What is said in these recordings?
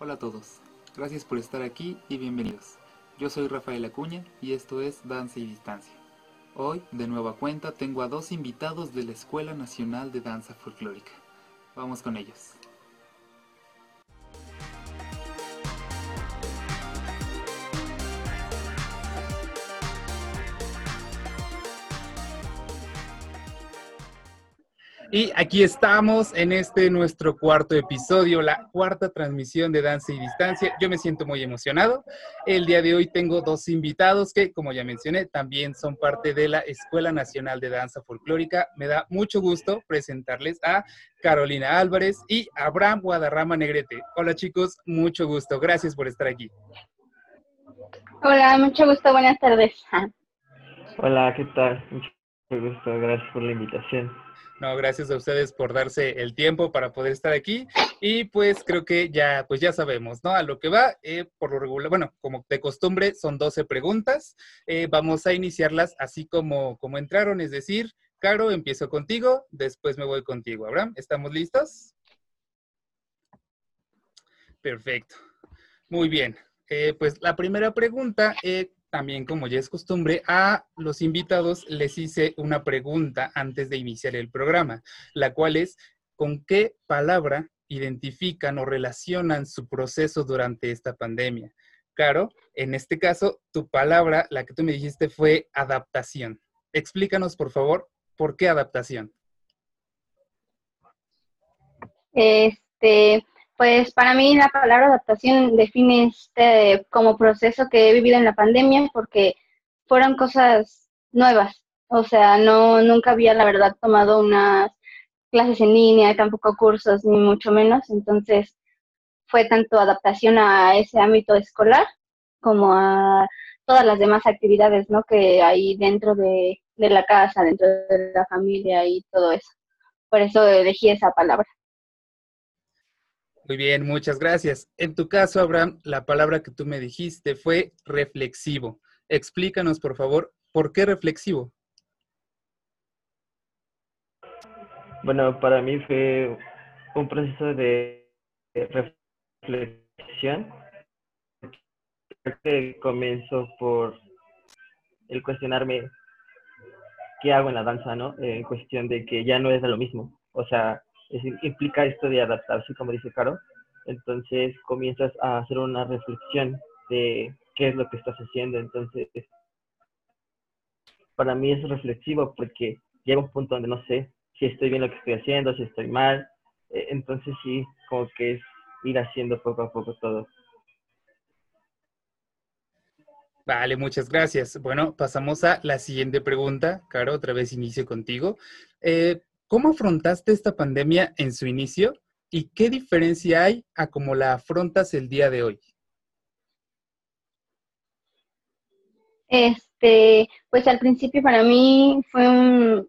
Hola a todos, gracias por estar aquí y bienvenidos. Yo soy Rafael Acuña y esto es Danza y Distancia. Hoy, de nueva cuenta, tengo a dos invitados de la Escuela Nacional de Danza Folclórica. Vamos con ellos. Y aquí estamos en este nuestro cuarto episodio, la cuarta transmisión de Danza y Distancia. Yo me siento muy emocionado. El día de hoy tengo dos invitados que, como ya mencioné, también son parte de la Escuela Nacional de Danza Folclórica. Me da mucho gusto presentarles a Carolina Álvarez y Abraham Guadarrama Negrete. Hola chicos, mucho gusto. Gracias por estar aquí. Hola, mucho gusto. Buenas tardes. Hola, ¿qué tal? Mucho gusto. Gracias por la invitación. No, gracias a ustedes por darse el tiempo para poder estar aquí. Y pues creo que ya, pues ya sabemos, ¿no? A lo que va, eh, por lo regular, bueno, como de costumbre, son 12 preguntas. Eh, vamos a iniciarlas así como, como entraron, es decir, Caro, empiezo contigo, después me voy contigo. Abraham, ¿estamos listos? Perfecto. Muy bien. Eh, pues la primera pregunta, también como ya es costumbre, a los invitados les hice una pregunta antes de iniciar el programa, la cual es, ¿con qué palabra identifican o relacionan su proceso durante esta pandemia? Caro, en este caso, tu palabra, la que tú me dijiste, fue adaptación. Explícanos, por favor, ¿por qué adaptación? Este, pues para mí la palabra adaptación define este como proceso que he vivido en la pandemia porque fueron cosas nuevas. O sea, no nunca había la verdad tomado unas clases en línea, tampoco cursos ni mucho menos, entonces fue tanto adaptación a ese ámbito escolar como a todas las demás actividades, ¿no? Que hay dentro de, de la casa, dentro de la familia y todo eso. Por eso elegí esa palabra. Muy bien, muchas gracias. En tu caso, Abraham, la palabra que tú me dijiste fue reflexivo. Explícanos, por favor, ¿por qué reflexivo? Bueno, para mí fue un proceso de reflexión que comenzó por el cuestionarme qué hago en la danza, ¿no? En cuestión de que ya no es lo mismo. O sea, implica esto de adaptarse, como dice Caro. Entonces comienzas a hacer una reflexión de qué es lo que estás haciendo. Entonces, para mí es reflexivo porque llega un punto donde no sé si estoy bien lo que estoy haciendo, si estoy mal. E, entonces sí, como que es ir haciendo poco a poco todo. Vale, muchas gracias. Bueno, pasamos a la siguiente pregunta. Caro, otra vez inicio contigo. Eh, ¿Cómo afrontaste esta pandemia en su inicio y qué diferencia hay a cómo la afrontas el día de hoy? Este, pues al principio para mí fue un,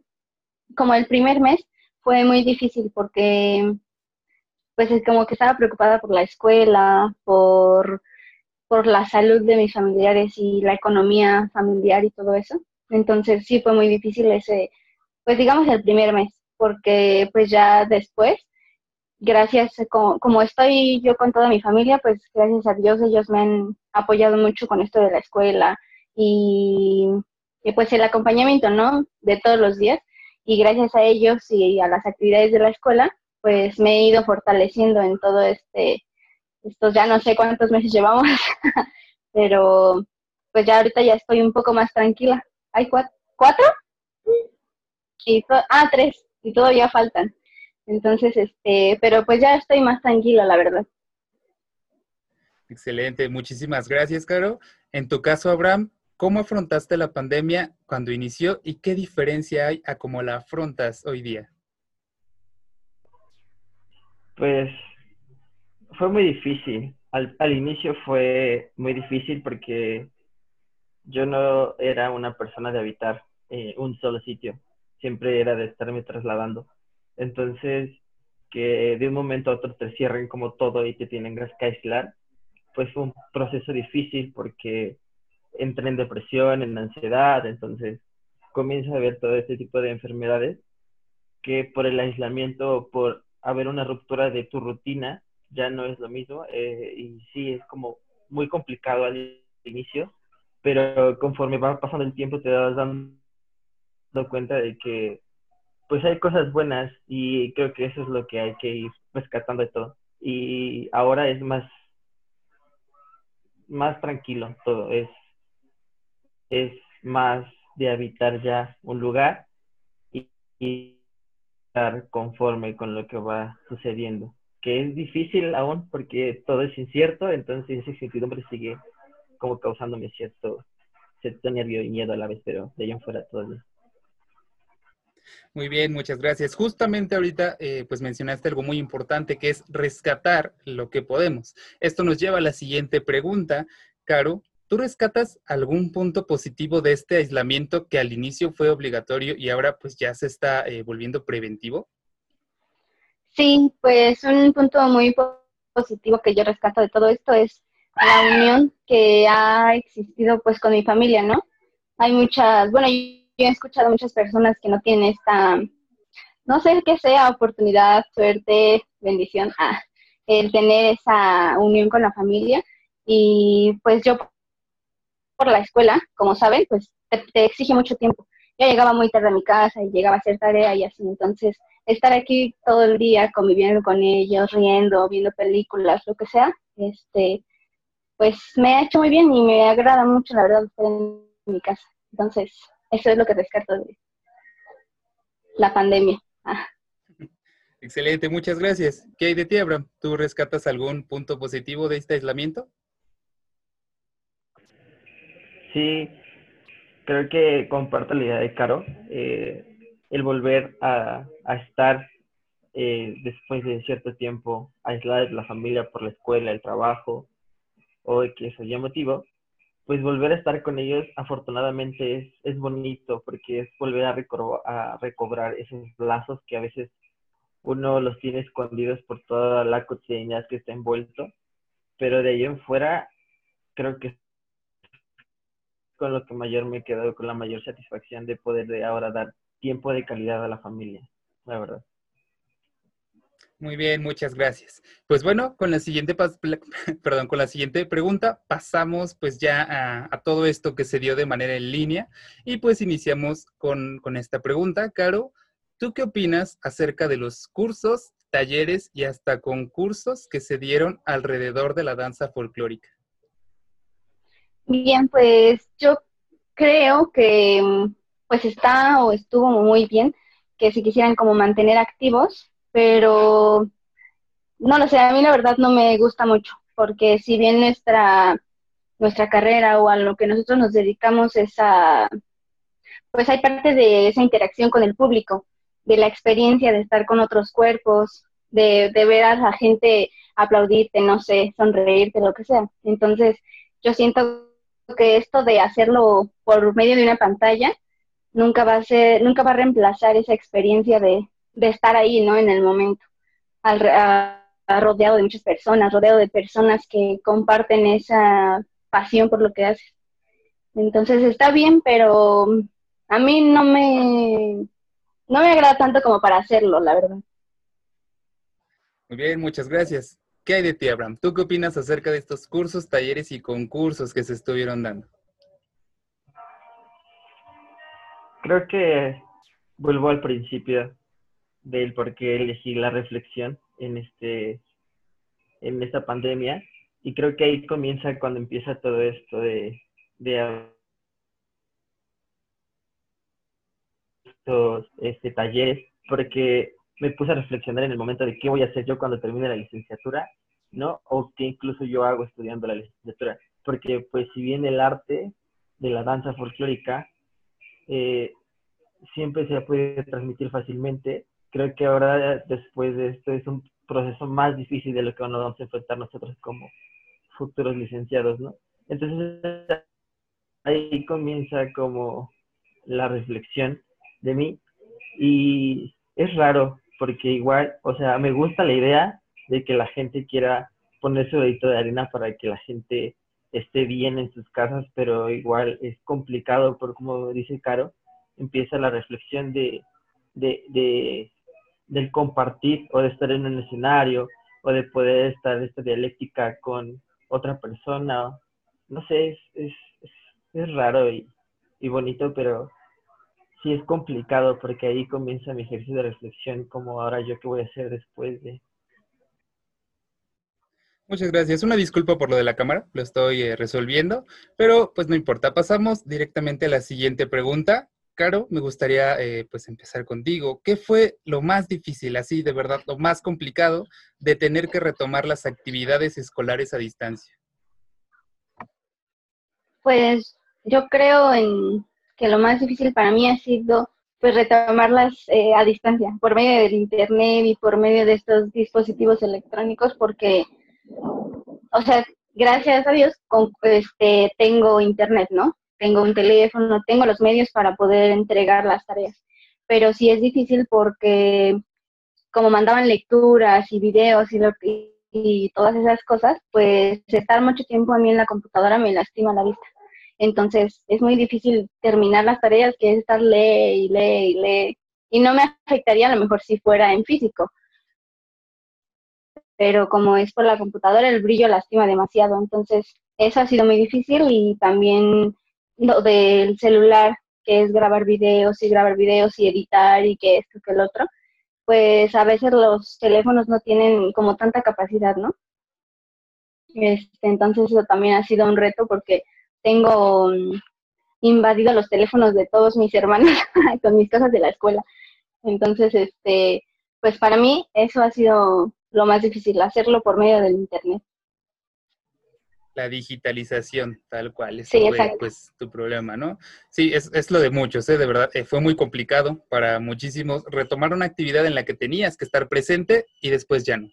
como el primer mes fue muy difícil porque pues es como que estaba preocupada por la escuela, por, por la salud de mis familiares y la economía familiar y todo eso. Entonces sí fue muy difícil ese, pues digamos el primer mes porque pues ya después, gracias, como, estoy yo con toda mi familia, pues gracias a Dios ellos me han apoyado mucho con esto de la escuela y, pues el acompañamiento, ¿no? De todos los días. Y gracias a ellos y a las actividades de la escuela, pues me he ido fortaleciendo en todo este, estos ya no sé cuántos meses llevamos, pero pues ya ahorita ya estoy un poco más tranquila. ¿Hay cuatro? ¿Cuatro? Y ah, tres y todavía faltan. Entonces, este, pero pues ya estoy más tranquila, la verdad. Excelente, muchísimas gracias, Caro. En tu caso, Abraham, ¿cómo afrontaste la pandemia cuando inició y qué diferencia hay a cómo la afrontas hoy día? Pues fue muy difícil. Al, al inicio fue muy difícil porque yo no era una persona de habitar eh, un solo sitio siempre era de estarme trasladando. Entonces, que de un momento a otro te cierren como todo y te tienen que aislar, pues fue un proceso difícil porque entré en depresión, en ansiedad, entonces comienza a ver todo este tipo de enfermedades que por el aislamiento, por haber una ruptura de tu rutina, ya no es lo mismo eh, y sí es como muy complicado al inicio, pero conforme va pasando el tiempo te das dando cuenta de que pues hay cosas buenas y creo que eso es lo que hay que ir rescatando de todo. Y ahora es más más tranquilo todo, es es más de habitar ya un lugar y, estar conforme con lo que va sucediendo, que es difícil aún porque todo es incierto, entonces esa incertidumbre sigue como causándome cierto, cierto nervio y miedo a la vez, pero de ahí en fuera todo bien. Muy bien, muchas gracias. Justamente ahorita, eh, pues mencionaste algo muy importante que es rescatar lo que podemos. Esto nos lleva a la siguiente pregunta. Caro, ¿tú rescatas algún punto positivo de este aislamiento que al inicio fue obligatorio y ahora pues ya se está eh, volviendo preventivo? Sí, pues un punto muy positivo que yo rescato de todo esto es la unión que ha existido pues con mi familia, ¿no? Hay muchas, bueno, he escuchado muchas personas que no tienen esta, no sé qué sea, oportunidad, suerte, bendición, ah, el tener esa unión con la familia. Y pues yo por la escuela, como saben, pues te, te exige mucho tiempo. Yo llegaba muy tarde a mi casa y llegaba a hacer tarea y así, entonces estar aquí todo el día conviviendo con ellos, riendo, viendo películas, lo que sea, este, pues me ha hecho muy bien y me agrada mucho, la verdad, estar en mi casa. Entonces, eso es lo que rescato de la pandemia. Ah. Excelente, muchas gracias. ¿Qué hay de ti, Abraham? ¿Tú rescatas algún punto positivo de este aislamiento? Sí, creo que comparto la idea de Caro. Eh, el volver a, a estar eh, después de cierto tiempo aislada de la familia por la escuela, el trabajo, o que sea motivo, pues volver a estar con ellos afortunadamente es, es bonito porque es volver a, a recobrar esos lazos que a veces uno los tiene escondidos por toda la cotidianidad que está envuelto, pero de ahí en fuera creo que con lo que mayor me he quedado, con la mayor satisfacción de poder de ahora dar tiempo de calidad a la familia, la verdad. Muy bien, muchas gracias. Pues bueno, con la siguiente, perdón, con la siguiente pregunta pasamos pues ya a, todo esto que se dio de manera en línea y pues iniciamos con, con esta pregunta. Caro, ¿tú qué opinas acerca de los cursos, talleres y hasta concursos que se dieron alrededor de la danza folclórica? Bien, pues yo creo que pues está o estuvo muy bien que se quisieran como mantener activos pero no lo sé, a mí la verdad no me gusta mucho, porque si bien nuestra, nuestra carrera o a lo que nosotros nos dedicamos es a, pues hay parte de esa interacción con el público, de la experiencia de estar con otros cuerpos, de, de ver a la gente aplaudirte, no sé, sonreírte, lo que sea. Entonces, yo siento que esto de hacerlo por medio de una pantalla nunca va a ser, nunca va a reemplazar esa experiencia de, de estar ahí, ¿no? En el momento, al, rodeado de muchas personas, rodeado de personas que comparten esa pasión por lo que haces. Entonces está bien, pero a mí no me, no me agrada tanto como para hacerlo, la verdad. Muy bien, muchas gracias. ¿Qué hay de ti, Abraham? ¿Tú qué opinas acerca de estos cursos, talleres y concursos que se estuvieron dando? Creo que vuelvo al principio del por qué elegí la reflexión en este en esta pandemia y creo que ahí comienza cuando empieza todo esto de, de estos este, talleres porque me puse a reflexionar en el momento de qué voy a hacer yo cuando termine la licenciatura, ¿no? O qué incluso yo hago estudiando la licenciatura. Porque pues si bien el arte de la danza folclórica eh, siempre se puede transmitir fácilmente, creo que ahora después de esto es un proceso más difícil de lo que nos vamos a enfrentar nosotros como futuros licenciados, ¿no? Entonces ahí comienza como la reflexión de mí y es raro porque igual, o sea, me gusta la idea de que la gente quiera poner su dedito de arena para que la gente esté bien en sus casas, pero igual es complicado por como dice Caro, empieza la reflexión de, de, de del compartir o de estar en un escenario o de poder estar esta dialéctica con otra persona. No sé, es, es, es, raro y, y bonito, pero sí es complicado porque ahí comienza mi ejercicio de reflexión, como ahora yo qué voy a hacer después de... Muchas gracias. Una disculpa por lo de la cámara, lo estoy eh, resolviendo, pero pues no importa. Pasamos directamente a la siguiente pregunta. Caro, me gustaría eh, pues empezar contigo. ¿Qué fue lo más difícil, así de verdad, lo más complicado de tener que retomar las actividades escolares a distancia? Pues yo creo en que lo más difícil para mí ha sido pues retomarlas eh, a distancia, por medio del internet y por medio de estos dispositivos electrónicos, porque, o sea, gracias a Dios con, este, tengo internet, ¿no? Tengo un teléfono, tengo los medios para poder entregar las tareas, pero sí es difícil porque como mandaban lecturas y videos y, lo, y todas esas cosas, pues estar mucho tiempo a mí en la computadora me lastima la vista. Entonces es muy difícil terminar las tareas, que es estar lee y lee y lee. Y no me afectaría a lo mejor si fuera en físico. Pero como es por la computadora, el brillo lastima demasiado. Entonces eso ha sido muy difícil y también lo del celular, que es grabar videos y grabar videos y editar y que esto, que el otro, pues a veces los teléfonos no tienen como tanta capacidad, ¿no? Este, entonces eso también ha sido un reto porque tengo mm, invadido los teléfonos de todos mis hermanos con mis cosas de la escuela. Entonces, este, pues para mí eso ha sido lo más difícil, hacerlo por medio del internet. La digitalización, tal cual, ese sí, fue pues tu problema, ¿no? Sí, es, es lo de muchos, ¿eh? de verdad, eh, fue muy complicado para muchísimos retomar una actividad en la que tenías que estar presente y después ya no.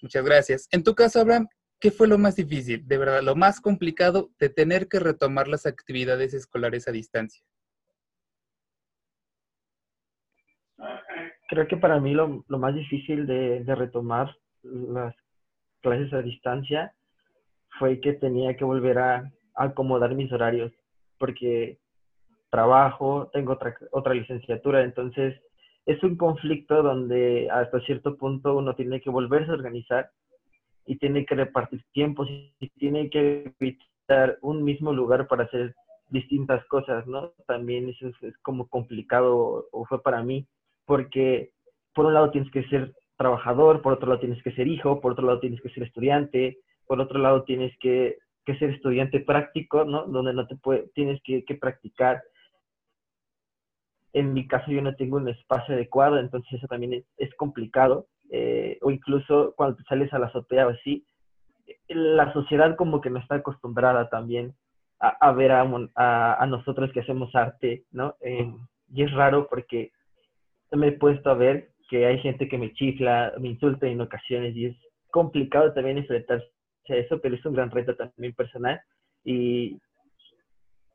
Muchas gracias. En tu caso, Abraham, ¿Qué fue lo más difícil, de verdad, lo más complicado de tener que retomar las actividades escolares a distancia? Creo que para mí lo, más difícil de, retomar las clases a distancia fue que tenía que volver a, acomodar mis horarios, porque trabajo, tengo otra, otra licenciatura, entonces es un conflicto donde hasta cierto punto uno tiene que volverse a organizar y tiene que repartir tiempos y tiene que evitar un mismo lugar para hacer distintas cosas, ¿no? También eso es, como complicado o fue para mí, porque por un lado tienes que ser trabajador, por otro lado tienes que ser hijo, por otro lado tienes que ser estudiante, por otro lado tienes que, que ser estudiante práctico, ¿no? Donde no te puede, tienes que, practicar. En mi caso yo no tengo un espacio adecuado, entonces eso también es, complicado. Eh, o incluso cuando te sales a la azotea o así, la sociedad como que no está acostumbrada también a, ver a, a, nosotros que hacemos arte, ¿no? Eh, y es raro porque me he puesto a ver que hay gente que me chifla, me insulta en ocasiones y es complicado también enfrentarse eso, pero es un gran reto también personal y,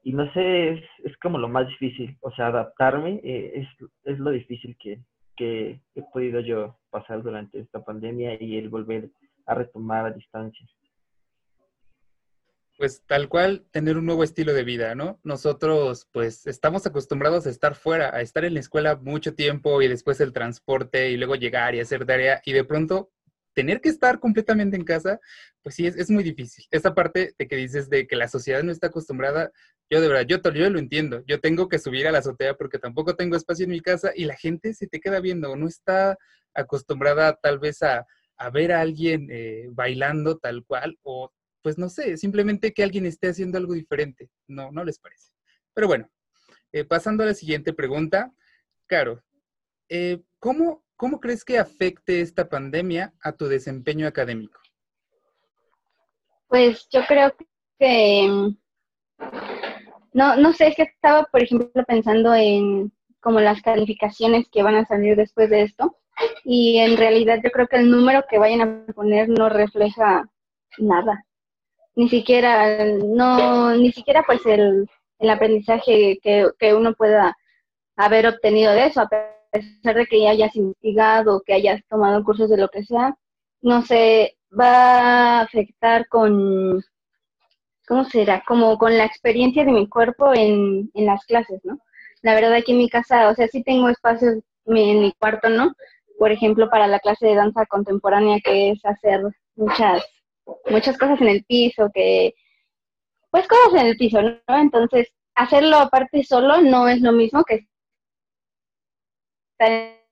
y no sé, es, es como lo más difícil, o sea, adaptarme eh, es, es lo difícil que, que he podido yo pasar durante esta pandemia y el volver a retomar a distancia. Pues tal cual, tener un nuevo estilo de vida, ¿no? Nosotros pues estamos acostumbrados a estar fuera, a estar en la escuela mucho tiempo y después el transporte y luego llegar y hacer tarea y de pronto tener que estar completamente en casa, pues sí, es, muy difícil. Esa parte de que dices de que la sociedad no está acostumbrada, yo de verdad, yo, lo entiendo. Yo tengo que subir a la azotea porque tampoco tengo espacio en mi casa y la gente se te queda viendo, no está acostumbrada tal vez a, a ver a alguien eh, bailando tal cual o pues no sé, simplemente que alguien esté haciendo algo diferente. No, no les parece. Pero bueno, eh, pasando a la siguiente pregunta. Caro, eh, ¿cómo ¿Cómo crees que afecte esta pandemia a tu desempeño académico? Pues yo creo que mm, no, no sé, es que estaba, por ejemplo, pensando en como las calificaciones que van a salir después de esto. Y en realidad yo creo que el número que vayan a poner no refleja nada. Ni siquiera, no, ni siquiera pues el, el aprendizaje que, que uno pueda haber obtenido de eso, pesar de que ya hayas investigado, que hayas tomado cursos de lo que sea, no sé, va a afectar con, ¿cómo será? Como con la experiencia de mi cuerpo en, en las clases, ¿no? La verdad aquí en mi casa, o sea, sí tengo espacios en mi cuarto, ¿no? por ejemplo, para la clase de danza contemporánea, que es hacer muchas, muchas cosas en el piso, que, pues cosas en el piso, ¿no? Entonces, hacerlo aparte solo no es lo mismo que estar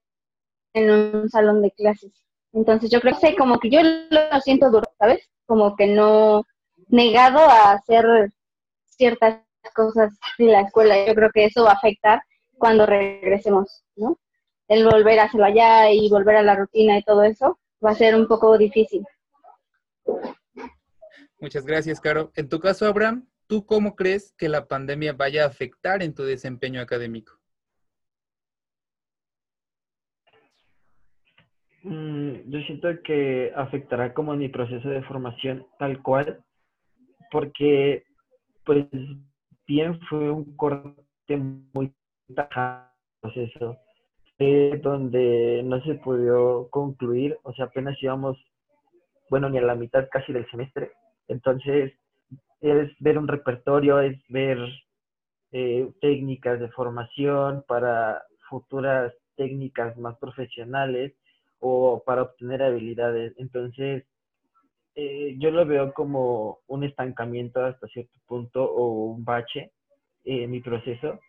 en un salón de clases. Entonces, yo creo que como que yo lo siento duro, ¿sabes? Como que no negado a hacer ciertas cosas de la escuela. Yo creo que eso va a afectar cuando regresemos, ¿no? El volver a hacerlo allá y volver a la rutina y todo eso va a ser un poco difícil. Muchas gracias, Caro. En tu caso, Abraham, ¿tú cómo crees que la pandemia vaya a afectar en tu desempeño académico? Mm, yo siento que afectará como mi proceso de formación tal cual, porque pues bien fue un corte muy tajante proceso donde no se pudo concluir, o sea, apenas íbamos, bueno, ni a la mitad casi del semestre, entonces es ver un repertorio, es ver eh, técnicas de formación para futuras técnicas más profesionales o para obtener habilidades. Entonces, eh, yo lo veo como un estancamiento hasta cierto punto o un bache en mi proceso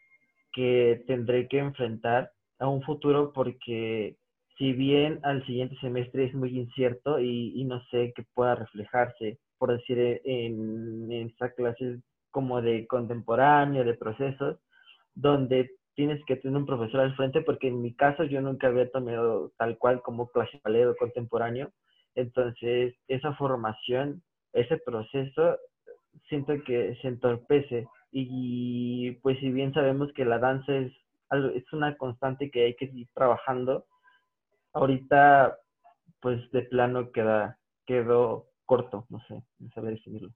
que tendré que enfrentar a un futuro porque si bien al siguiente semestre es muy incierto y, no sé qué pueda reflejarse, por decir, en, en esta clase como de contemporáneo, de procesos, donde tienes que tener un profesor al frente, porque en mi caso yo nunca había tomado tal cual como clase de contemporáneo, entonces, esa formación, ese proceso, siento que se entorpece. Y pues si bien sabemos que la danza es, es una constante que hay que seguir trabajando, ahorita pues de plano queda, quedó corto, no sé, no saber definirlo.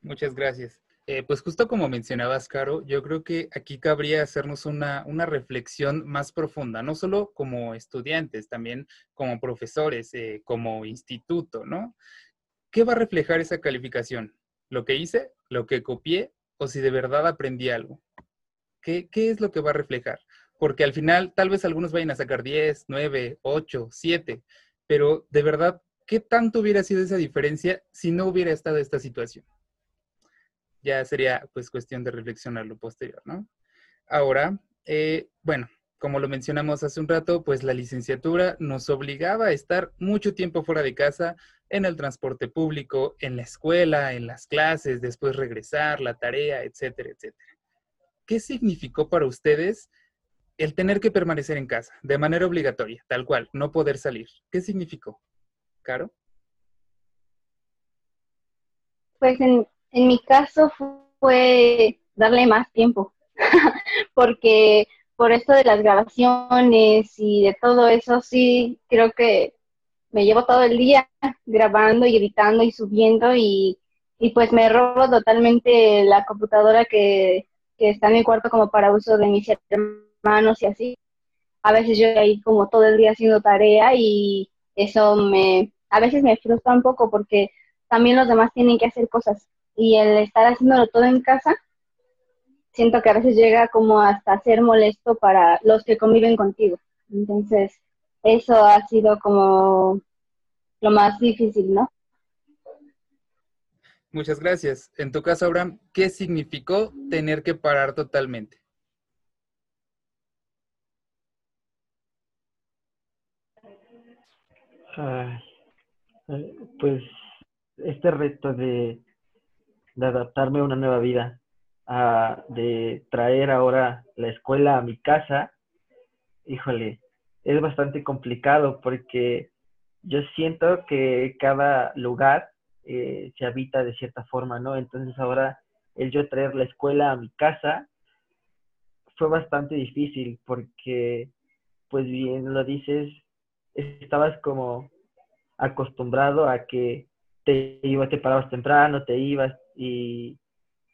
Muchas gracias. Eh, pues justo como mencionabas, Caro, yo creo que aquí cabría hacernos una, reflexión más profunda, no solo como estudiantes, también como profesores, eh, como instituto, ¿no? ¿Qué va a reflejar esa calificación? ¿Lo que hice? ¿Lo que copié? ¿O si de verdad aprendí algo? ¿Qué, qué es lo que va a reflejar? Porque al final tal vez algunos vayan a sacar 10, 9, 8, 7, pero de verdad, ¿qué tanto hubiera sido esa diferencia si no hubiera estado esta situación? Ya sería pues cuestión de reflexionar lo posterior, ¿no? Ahora, eh, bueno, como lo mencionamos hace un rato, pues la licenciatura nos obligaba a estar mucho tiempo fuera de casa, en el transporte público, en la escuela, en las clases, después regresar, la tarea, etcétera, etcétera. ¿Qué significó para ustedes el tener que permanecer en casa de manera obligatoria, tal cual, no poder salir? ¿Qué significó? ¿Caro? Pues en, en mi caso fue darle más tiempo, porque por esto de las grabaciones y de todo eso, sí, creo que me llevo todo el día grabando y editando y subiendo y, pues me robo totalmente la computadora que, que, está en mi cuarto como para uso de mis hermanos y así. A veces yo ahí como todo el día haciendo tarea y eso me, a veces me frustra un poco porque también los demás tienen que hacer cosas y el estar haciéndolo todo en casa, siento que a veces llega como hasta ser molesto para los que conviven contigo. Entonces, eso ha sido como lo más difícil, ¿no? Muchas gracias. En tu caso, Abraham, ¿qué significó tener que parar totalmente? Eh, pues este reto de de adaptarme a una nueva vida, de traer ahora la escuela a mi casa, híjole, es bastante complicado porque yo siento que cada lugar eh, se habita de cierta forma, ¿no? Entonces ahora el yo traer la escuela a mi casa fue bastante difícil porque, pues bien lo dices, estabas como acostumbrado a que te ibas, te parabas temprano, te ibas, y,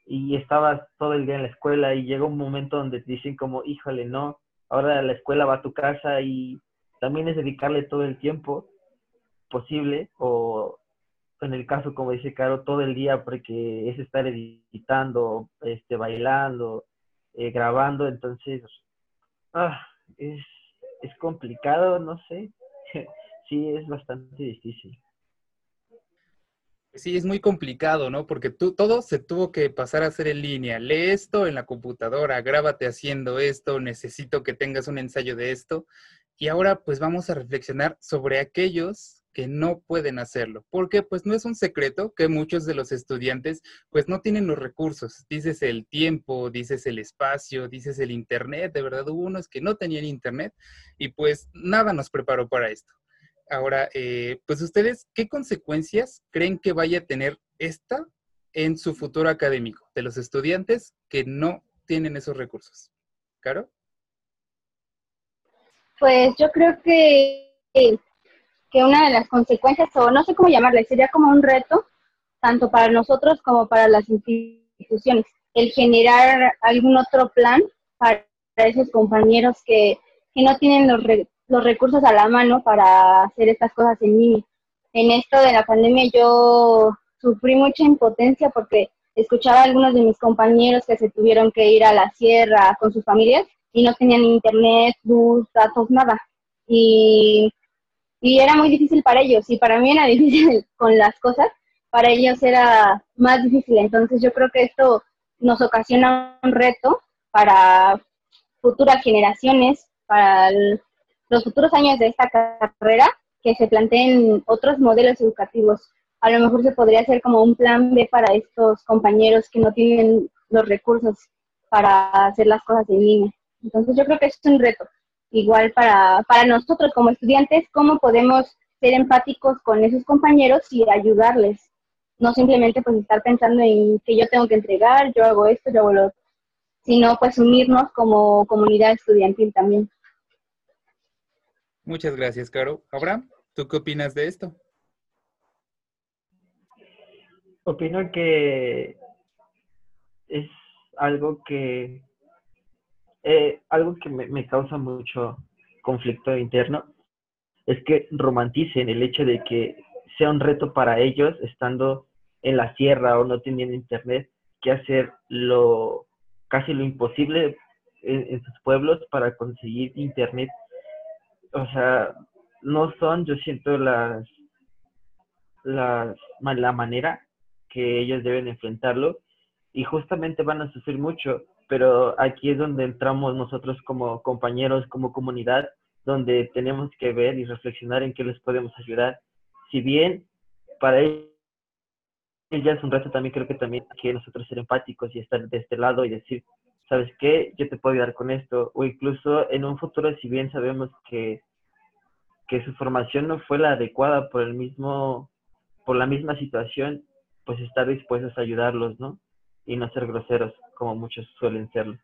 y estabas todo el día en la escuela y llega un momento donde te dicen como, híjole, no, ahora la escuela va a tu casa y también es dedicarle todo el tiempo posible o en el caso como dice Caro todo el día porque es estar editando, este bailando, eh, grabando, entonces ah, es, es complicado, no sé. sí, es bastante difícil. Sí, es muy complicado, ¿no? Porque todo se tuvo que pasar a hacer en línea. Lee esto en la computadora, grábate haciendo esto, necesito que tengas un ensayo de esto. Y ahora pues vamos a reflexionar sobre aquellos que no pueden hacerlo, porque pues no es un secreto que muchos de los estudiantes pues no tienen los recursos, dices el tiempo, dices el espacio, dices el internet, de verdad hubo unos que no tenían internet y pues nada nos preparó para esto. Ahora, eh, pues ustedes, ¿qué consecuencias creen que vaya a tener esta en su futuro académico de los estudiantes que no tienen esos recursos? ¿Caro? Pues yo creo que, que una de las consecuencias, o no sé cómo llamarle, sería como un reto, tanto para nosotros como para las instituciones, el generar algún otro plan para esos compañeros que, que no tienen los, los recursos a la mano para hacer estas cosas en línea. En esto de la pandemia yo sufrí mucha impotencia porque escuchaba a algunos de mis compañeros que se tuvieron que ir a la sierra con sus familias y no tenían internet, luz, datos, nada. Y, y era muy difícil para ellos y para mí era difícil con las cosas, para ellos era más difícil. Entonces yo creo que esto nos ocasiona un reto para futuras generaciones, para los futuros años de esta carrera que se planteen otros modelos educativos. A lo mejor se podría hacer como un plan B para estos compañeros que no tienen los recursos para hacer las cosas en línea. Entonces yo creo que es un reto. Igual para, para nosotros como estudiantes, cómo podemos ser empáticos con esos compañeros y ayudarles. No simplemente pues estar pensando en que yo tengo que entregar, yo hago esto, yo hago lo otro, sino pues unirnos como comunidad estudiantil también. Muchas gracias, Caro. Abraham, ¿tú qué opinas de esto? Opino que es algo que eh, algo que me, causa mucho conflicto interno es que romanticen el hecho de que sea un reto para ellos estando en la sierra o no teniendo internet que hacer lo casi lo imposible en sus pueblos para conseguir internet o sea, no son, yo siento, las, las, la manera que ellos deben enfrentarlo y justamente van a sufrir mucho, pero aquí es donde entramos nosotros como compañeros, como comunidad, donde tenemos que ver y reflexionar en qué les podemos ayudar. Si bien para ellos ya es un reto, también creo que también que nosotros ser empáticos y estar de este lado y decir, ¿sabes qué? Yo te puedo ayudar con esto. O incluso en un futuro, si bien sabemos que, que su formación no fue la adecuada por el mismo, por la misma situación, pues estar dispuestos a ayudarlos, ¿no? Y no ser groseros, como muchos suelen serlo.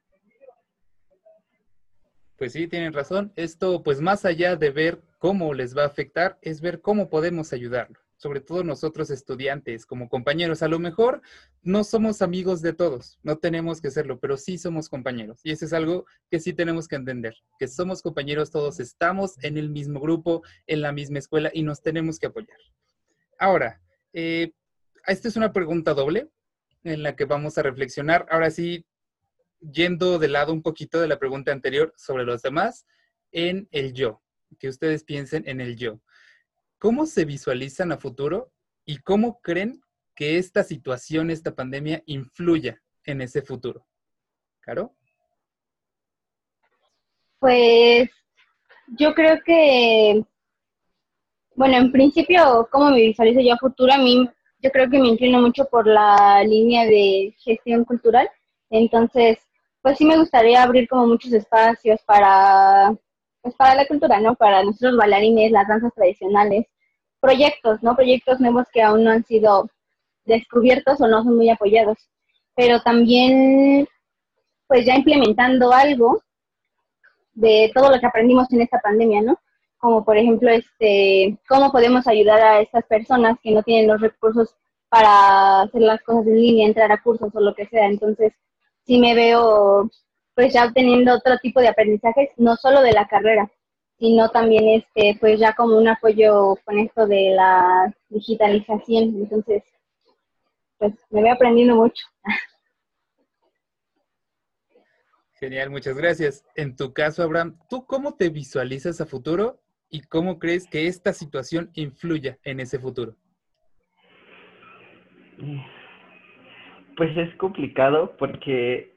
Pues sí, tienen razón. Esto, pues más allá de ver cómo les va a afectar, es ver cómo podemos ayudarlo sobre todo nosotros estudiantes, como compañeros. A lo mejor no somos amigos de todos, no tenemos que serlo, pero sí somos compañeros. Y eso es algo que sí tenemos que entender, que somos compañeros todos, estamos en el mismo grupo, en la misma escuela y nos tenemos que apoyar. Ahora, eh, esta es una pregunta doble en la que vamos a reflexionar. Ahora sí, yendo de lado un poquito de la pregunta anterior sobre los demás, en el yo, que ustedes piensen en el yo. ¿Cómo se visualizan a futuro y cómo creen que esta situación, esta pandemia, influya en ese futuro? ¿Caro? Pues yo creo que, bueno, en principio, ¿cómo me visualizo yo a futuro? A mí, yo creo que me inclino mucho por la línea de gestión cultural. Entonces, pues sí me gustaría abrir como muchos espacios para, pues para la cultura, ¿no? Para nuestros bailarines, las danzas tradicionales, proyectos, ¿no? Proyectos nuevos que aún no han sido descubiertos o no son muy apoyados. Pero también, pues ya implementando algo de todo lo que aprendimos en esta pandemia, ¿no? Como por ejemplo, este, cómo podemos ayudar a estas personas que no tienen los recursos para hacer las cosas en línea, entrar a cursos o lo que sea. Entonces, sí me veo pues ya obteniendo otro tipo de aprendizajes, no solo de la carrera, sino también este pues ya como un apoyo con esto de la digitalización. Entonces, pues me voy aprendiendo mucho. Genial, muchas gracias. En tu caso, Abraham, ¿tú cómo te visualizas a futuro y cómo crees que esta situación influya en ese futuro? Pues es complicado porque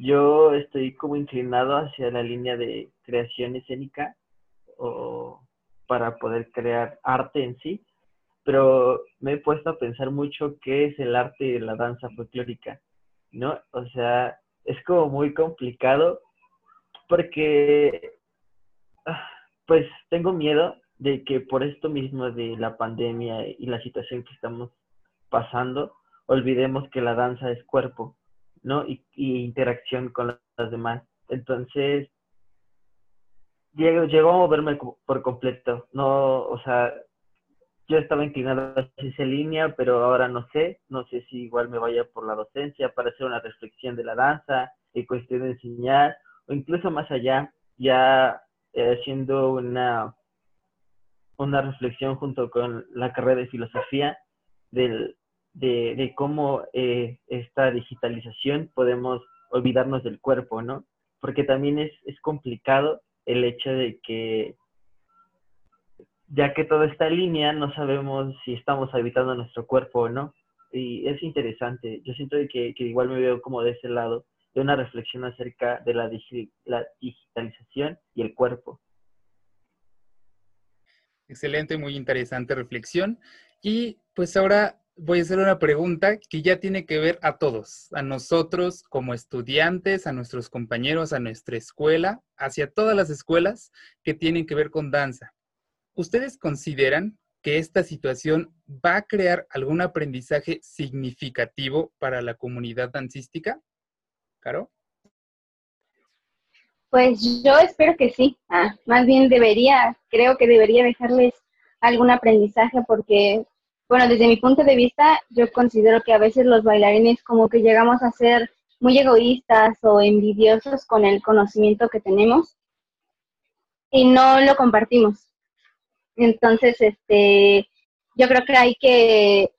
yo estoy como inclinado hacia la línea de creación escénica o para poder crear arte en sí, pero me he puesto a pensar mucho qué es el arte de la danza folclórica, ¿no? O sea, es como muy complicado porque, ah, pues tengo miedo de que por esto mismo de la pandemia y la situación que estamos pasando, olvidemos que la danza es cuerpo, ¿no? Y, interacción con las demás. Entonces, llegó, a moverme por completo. No, o sea, yo estaba inclinado hacia esa línea, pero ahora no sé, no sé si igual me vaya por la docencia para hacer una reflexión de la danza, y cuestión de enseñar, o incluso más allá, ya eh, haciendo una, una reflexión junto con la carrera de filosofía del, de, cómo eh, esta digitalización podemos olvidarnos del cuerpo, ¿no? Porque también es, es complicado el hecho de que ya que todo está en línea, no sabemos si estamos habitando nuestro cuerpo o no. Y es interesante. Yo siento que, que igual me veo como de ese lado, de una reflexión acerca de la, la digitalización y el cuerpo. Excelente, muy interesante reflexión. Y pues ahora voy a hacer una pregunta que ya tiene que ver a todos, a nosotros como estudiantes, a nuestros compañeros, a nuestra escuela, hacia todas las escuelas que tienen que ver con danza. ¿Ustedes consideran que esta situación va a crear algún aprendizaje significativo para la comunidad dancística? Caro. Pues yo espero que sí. Ah, más bien debería, creo que debería dejarles algún aprendizaje porque bueno, desde mi punto de vista, yo considero que a veces los bailarines como que llegamos a ser muy egoístas o envidiosos con el conocimiento que tenemos y no lo compartimos. Entonces, este, yo creo que hay que,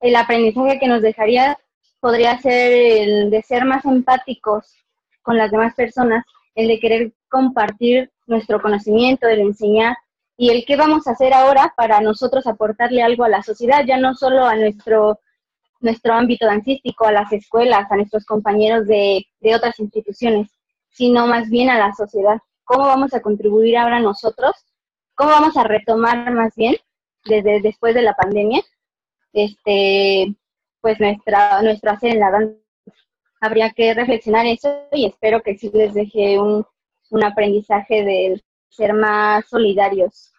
el aprendizaje que nos dejaría podría ser el de ser más empáticos con las demás personas, el de querer compartir nuestro conocimiento, el enseñar y el qué vamos a hacer ahora para nosotros aportarle algo a la sociedad, ya no solo a nuestro, nuestro ámbito dancístico, a las escuelas, a nuestros compañeros de, de otras instituciones, sino más bien a la sociedad. ¿Cómo vamos a contribuir ahora nosotros? ¿Cómo vamos a retomar más bien desde después de la pandemia? Este, pues nuestra, nuestro hacer en la danza. Habría que reflexionar eso y espero que sí les deje un, un aprendizaje del ser más solidarios.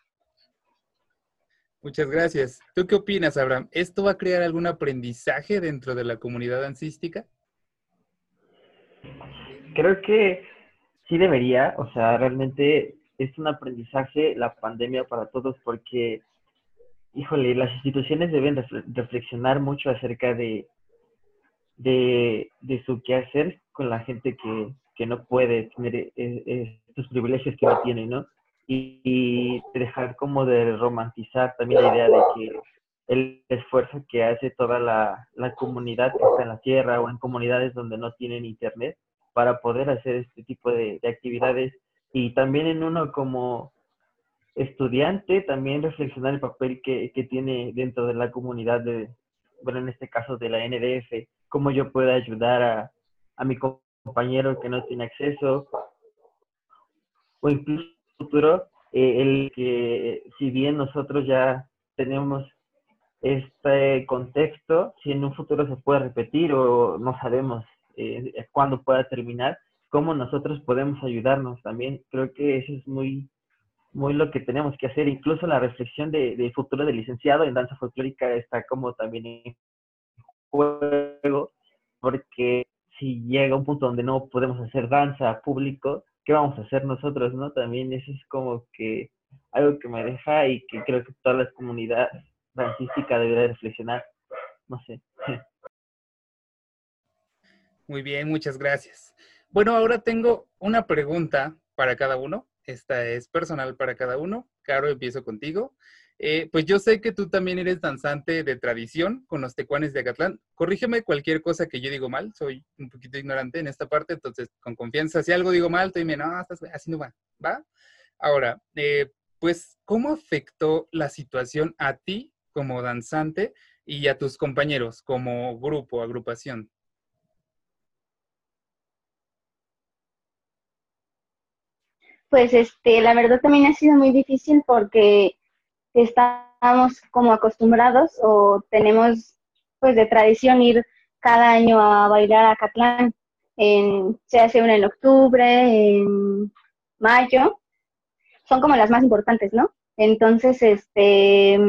Muchas gracias. ¿Tú qué opinas, Abraham? ¿Esto va a crear algún aprendizaje dentro de la comunidad dancística? Creo que sí debería, o sea, realmente es un aprendizaje la pandemia para todos porque, híjole, las instituciones deben reflexionar mucho acerca de, de, de su quehacer con la gente que, que no puede tener estos privilegios que no tiene, ¿no? Y, dejar como de romantizar también la idea de que el esfuerzo que hace toda la, comunidad que está en la tierra o en comunidades donde no tienen internet para poder hacer este tipo de, actividades y también en uno como estudiante también reflexionar el papel que, que tiene dentro de la comunidad de, bueno, en este caso de la NDF, cómo yo puedo ayudar a, a mi compañero que no tiene acceso, o incluso futuro, eh, el que si bien nosotros ya tenemos este contexto, si en un futuro se puede repetir o no sabemos eh, cuándo pueda terminar, cómo nosotros podemos ayudarnos también. Creo que eso es muy, muy lo que tenemos que hacer. Incluso la reflexión de, de futuro del licenciado en danza folclórica está como también en juego, porque si llega un punto donde no podemos hacer danza público, ¿qué vamos a hacer nosotros, no? También eso es como que algo que me deja y que creo que toda la comunidad dancística debería reflexionar. No sé. Muy bien, muchas gracias. Bueno, ahora tengo una pregunta para cada uno. Esta es personal para cada uno. Caro, empiezo contigo. Eh, pues yo sé que tú también eres danzante de tradición con los tecuanes de Acatlán. Corrígeme cualquier cosa que yo digo mal, soy un poquito ignorante en esta parte, entonces con confianza, si algo digo mal, tú dime, no, así no va, ¿va? Ahora, eh, pues, ¿cómo afectó la situación a ti como danzante y a tus compañeros como grupo, agrupación? Pues este, la verdad también ha sido muy difícil porque estamos como acostumbrados o tenemos pues de tradición ir cada año a bailar a Catlán. En, se hace una en octubre, en mayo, son como las más importantes, ¿no? Entonces, este,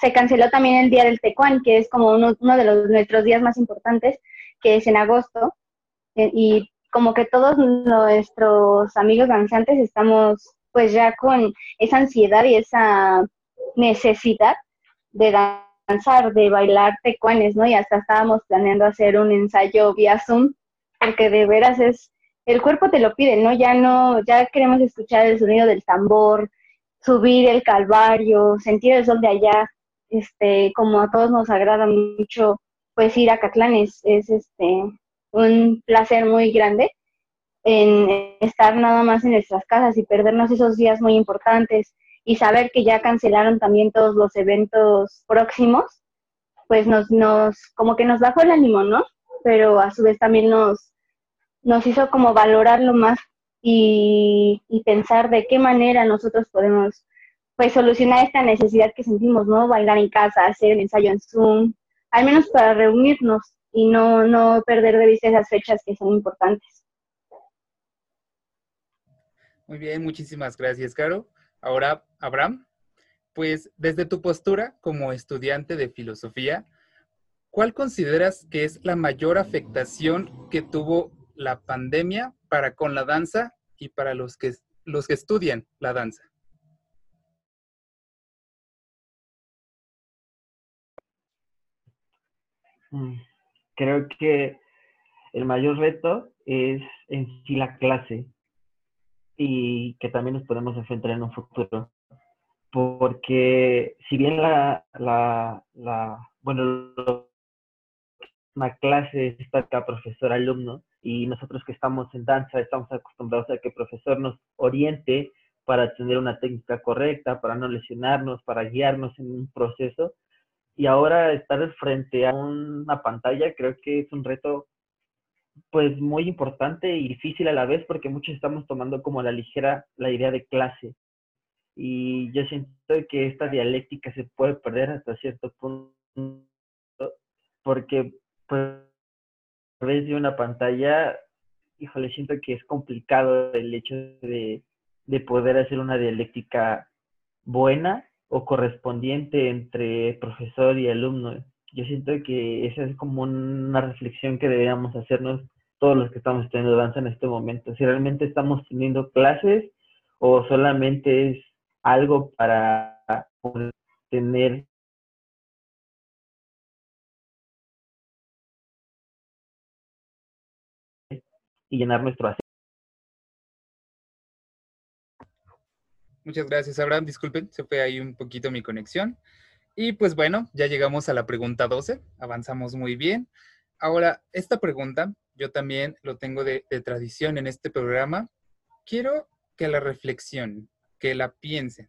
se canceló también el Día del Tecuán, que es como uno, uno de los, nuestros días más importantes, que es en agosto, eh, y como que todos nuestros amigos danzantes estamos pues ya con esa ansiedad y esa necesidad de danzar, de bailar tecuanes, ¿no? Y hasta estábamos planeando hacer un ensayo vía Zoom, porque de veras es, el cuerpo te lo pide, ¿no? Ya no, ya queremos escuchar el sonido del tambor, subir el calvario, sentir el sol de allá, este, como a todos nos agrada mucho, pues ir a Catlán es, es este, un placer muy grande en estar nada más en nuestras casas y perdernos esos días muy importantes y saber que ya cancelaron también todos los eventos próximos, pues nos, nos, como que nos bajó el ánimo, ¿no? Pero a su vez también nos, nos hizo como valorarlo más y, y pensar de qué manera nosotros podemos pues solucionar esta necesidad que sentimos, ¿no? Bailar en casa, hacer el ensayo en Zoom, al menos para reunirnos y no, no perder de vista esas fechas que son importantes. Muy bien, muchísimas gracias, Caro. Ahora, Abraham, pues desde tu postura como estudiante de filosofía, ¿cuál consideras que es la mayor afectación que tuvo la pandemia para con la danza y para los que, los que estudian la danza? Mm, creo que el mayor reto es en sí la clase y que también nos podemos enfrentar en un futuro. Porque si bien la, la, la bueno, una clase está acá profesor-alumno y nosotros que estamos en danza estamos acostumbrados a que el profesor nos oriente para tener una técnica correcta, para no lesionarnos, para guiarnos en un proceso. Y ahora estar frente a una pantalla creo que es un reto pues muy importante y difícil a la vez porque muchos estamos tomando como a la ligera la idea de clase. Y yo siento que esta dialéctica se puede perder hasta cierto punto porque pues de una pantalla, híjole, siento que es complicado el hecho de, de poder hacer una dialéctica buena o correspondiente entre profesor y alumno yo siento que esa es como una reflexión que deberíamos hacernos todos los que estamos estudiando danza en este momento. Si realmente estamos teniendo clases o solamente es algo para tener y llenar nuestro asiento. Muchas gracias, Abraham. Disculpen, se fue ahí un poquito mi conexión. Y pues bueno, ya llegamos a la pregunta 12, avanzamos muy bien. Ahora, esta pregunta yo también lo tengo de, tradición en este programa. Quiero que la reflexionen, que la piensen,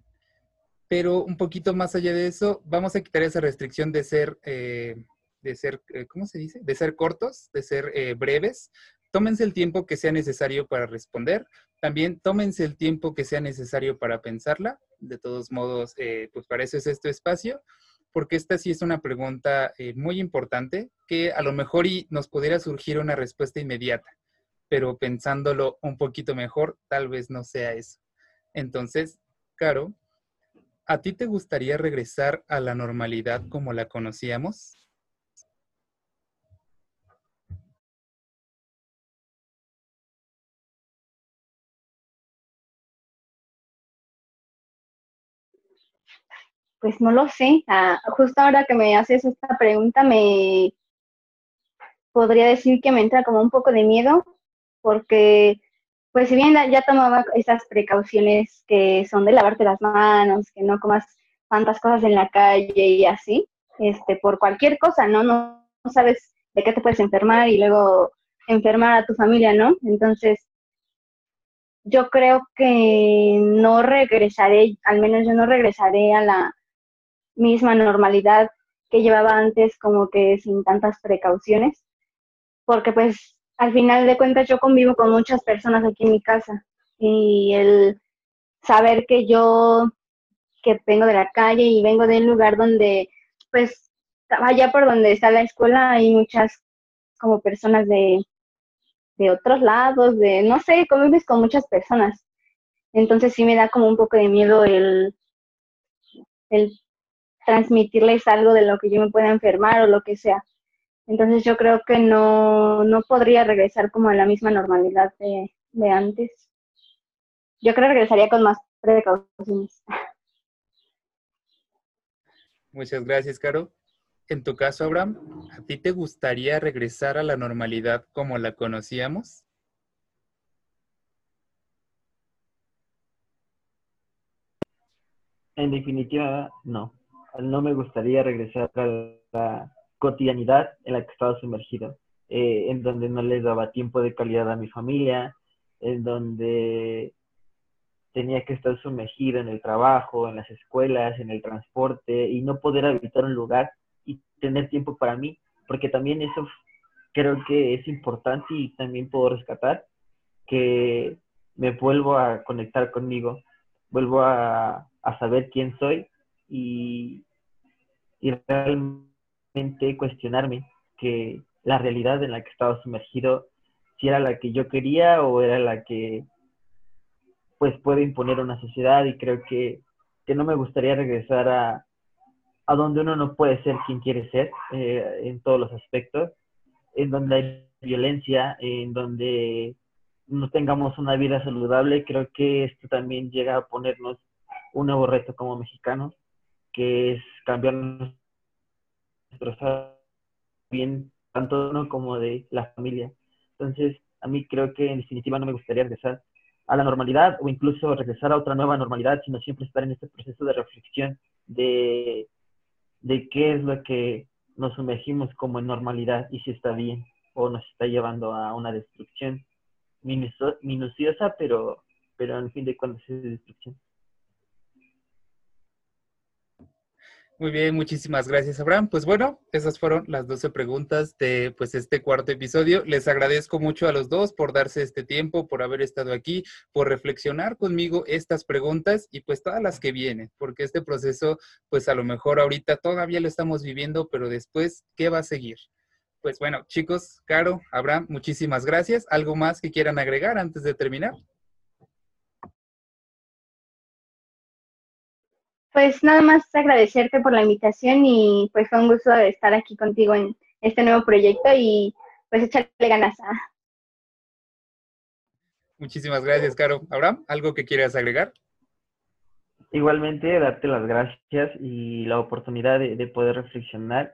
pero un poquito más allá de eso, vamos a quitar esa restricción de ser, eh, de ser, eh, ¿cómo se dice? De ser cortos, de ser eh, breves. Tómense el tiempo que sea necesario para responder. También tómense el tiempo que sea necesario para pensarla. De todos modos, pues para eso es este espacio porque esta sí es una pregunta eh, muy importante que a lo mejor nos pudiera surgir una respuesta inmediata, pero pensándolo un poquito mejor, tal vez no sea eso. Entonces, Caro, ¿a ti te gustaría regresar a la normalidad como la conocíamos? Pues no lo sé. Ah, justo ahora que me haces esta pregunta, me podría decir que me entra como un poco de miedo, porque pues si bien ya tomaba esas precauciones que son de lavarte las manos, que no comas tantas cosas en la calle y así, este, por cualquier cosa, ¿no? No, no sabes de qué te puedes enfermar y luego enfermar a tu familia, ¿no? Entonces, yo creo que no regresaré, al menos yo no regresaré a la misma normalidad que llevaba antes, como que sin tantas precauciones, porque pues al final de cuentas yo convivo con muchas personas aquí en mi casa y el saber que yo, que vengo de la calle y vengo de un lugar donde pues allá por donde está la escuela hay muchas como personas de de otros lados, de, no sé, convives con muchas personas. Entonces sí me da como un poco de miedo el, el transmitirles algo de lo que yo me pueda enfermar o lo que sea. Entonces yo creo que no, no podría regresar como a la misma normalidad de, de antes. Yo creo que regresaría con más precauciones. Muchas gracias, Caro. En tu caso, Abraham, ¿a ti te gustaría regresar a la normalidad como la conocíamos? En definitiva, no. No me gustaría regresar a la cotidianidad en la que estaba sumergido, eh, en donde no les daba tiempo de calidad a mi familia, en donde tenía que estar sumergido en el trabajo, en las escuelas, en el transporte y no poder habitar un lugar tener tiempo para mí, porque también eso creo que es importante y también puedo rescatar que me vuelvo a conectar conmigo, vuelvo a, saber quién soy y, realmente cuestionarme que la realidad en la que estaba sumergido, si era la que yo quería o era la que pues puede imponer una sociedad y creo que, que no me gustaría regresar a, a donde uno no puede ser quien quiere ser eh, en todos los aspectos, en donde hay violencia, en donde no tengamos una vida saludable, creo que esto también llega a ponernos un nuevo reto como mexicanos, que es cambiar nuestro bien tanto uno como de la familia. Entonces, a mí creo que en definitiva no me gustaría regresar a la normalidad o incluso regresar a otra nueva normalidad, sino siempre estar en este proceso de reflexión, de de qué es lo que nos sumergimos como en normalidad y si está bien o nos está llevando a una destrucción minuciosa, pero, pero en fin de cuentas es destrucción. Muy bien, muchísimas gracias, Abraham. Pues bueno, esas fueron las 12 preguntas de pues este cuarto episodio. Les agradezco mucho a los dos por darse este tiempo, por haber estado aquí, por reflexionar conmigo estas preguntas y pues todas las que vienen, porque este proceso pues a lo mejor ahorita todavía lo estamos viviendo, pero después, ¿qué va a seguir? Pues bueno, chicos, Caro, Abraham, muchísimas gracias. ¿Algo más que quieran agregar antes de terminar? Pues nada más agradecerte por la invitación y pues fue un gusto estar aquí contigo en este nuevo proyecto y pues echarle ganas. Muchísimas gracias, Caro. Abraham, ¿algo que quieras agregar? Igualmente, darte las gracias y la oportunidad de, poder reflexionar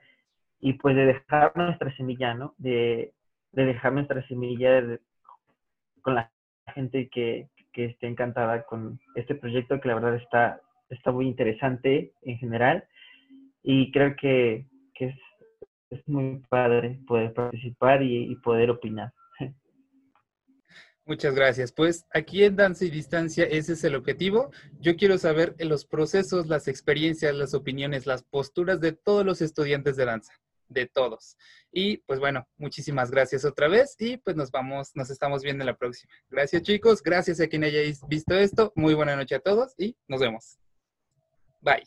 y pues de dejar nuestra semilla, ¿no? De, dejar nuestra semilla con la gente que, que esté encantada con este proyecto que la verdad está está muy interesante en general y creo que, es, muy padre poder participar y, poder opinar. Muchas gracias. Pues aquí en Danza y Distancia ese es el objetivo. Yo quiero saber los procesos, las experiencias, las opiniones, las posturas de todos los estudiantes de danza, de todos. Y pues bueno, muchísimas gracias otra vez y pues nos vamos, nos estamos viendo en la próxima. Gracias chicos, gracias a quien hayáis visto esto. Muy buena noche a todos y nos vemos. Bye.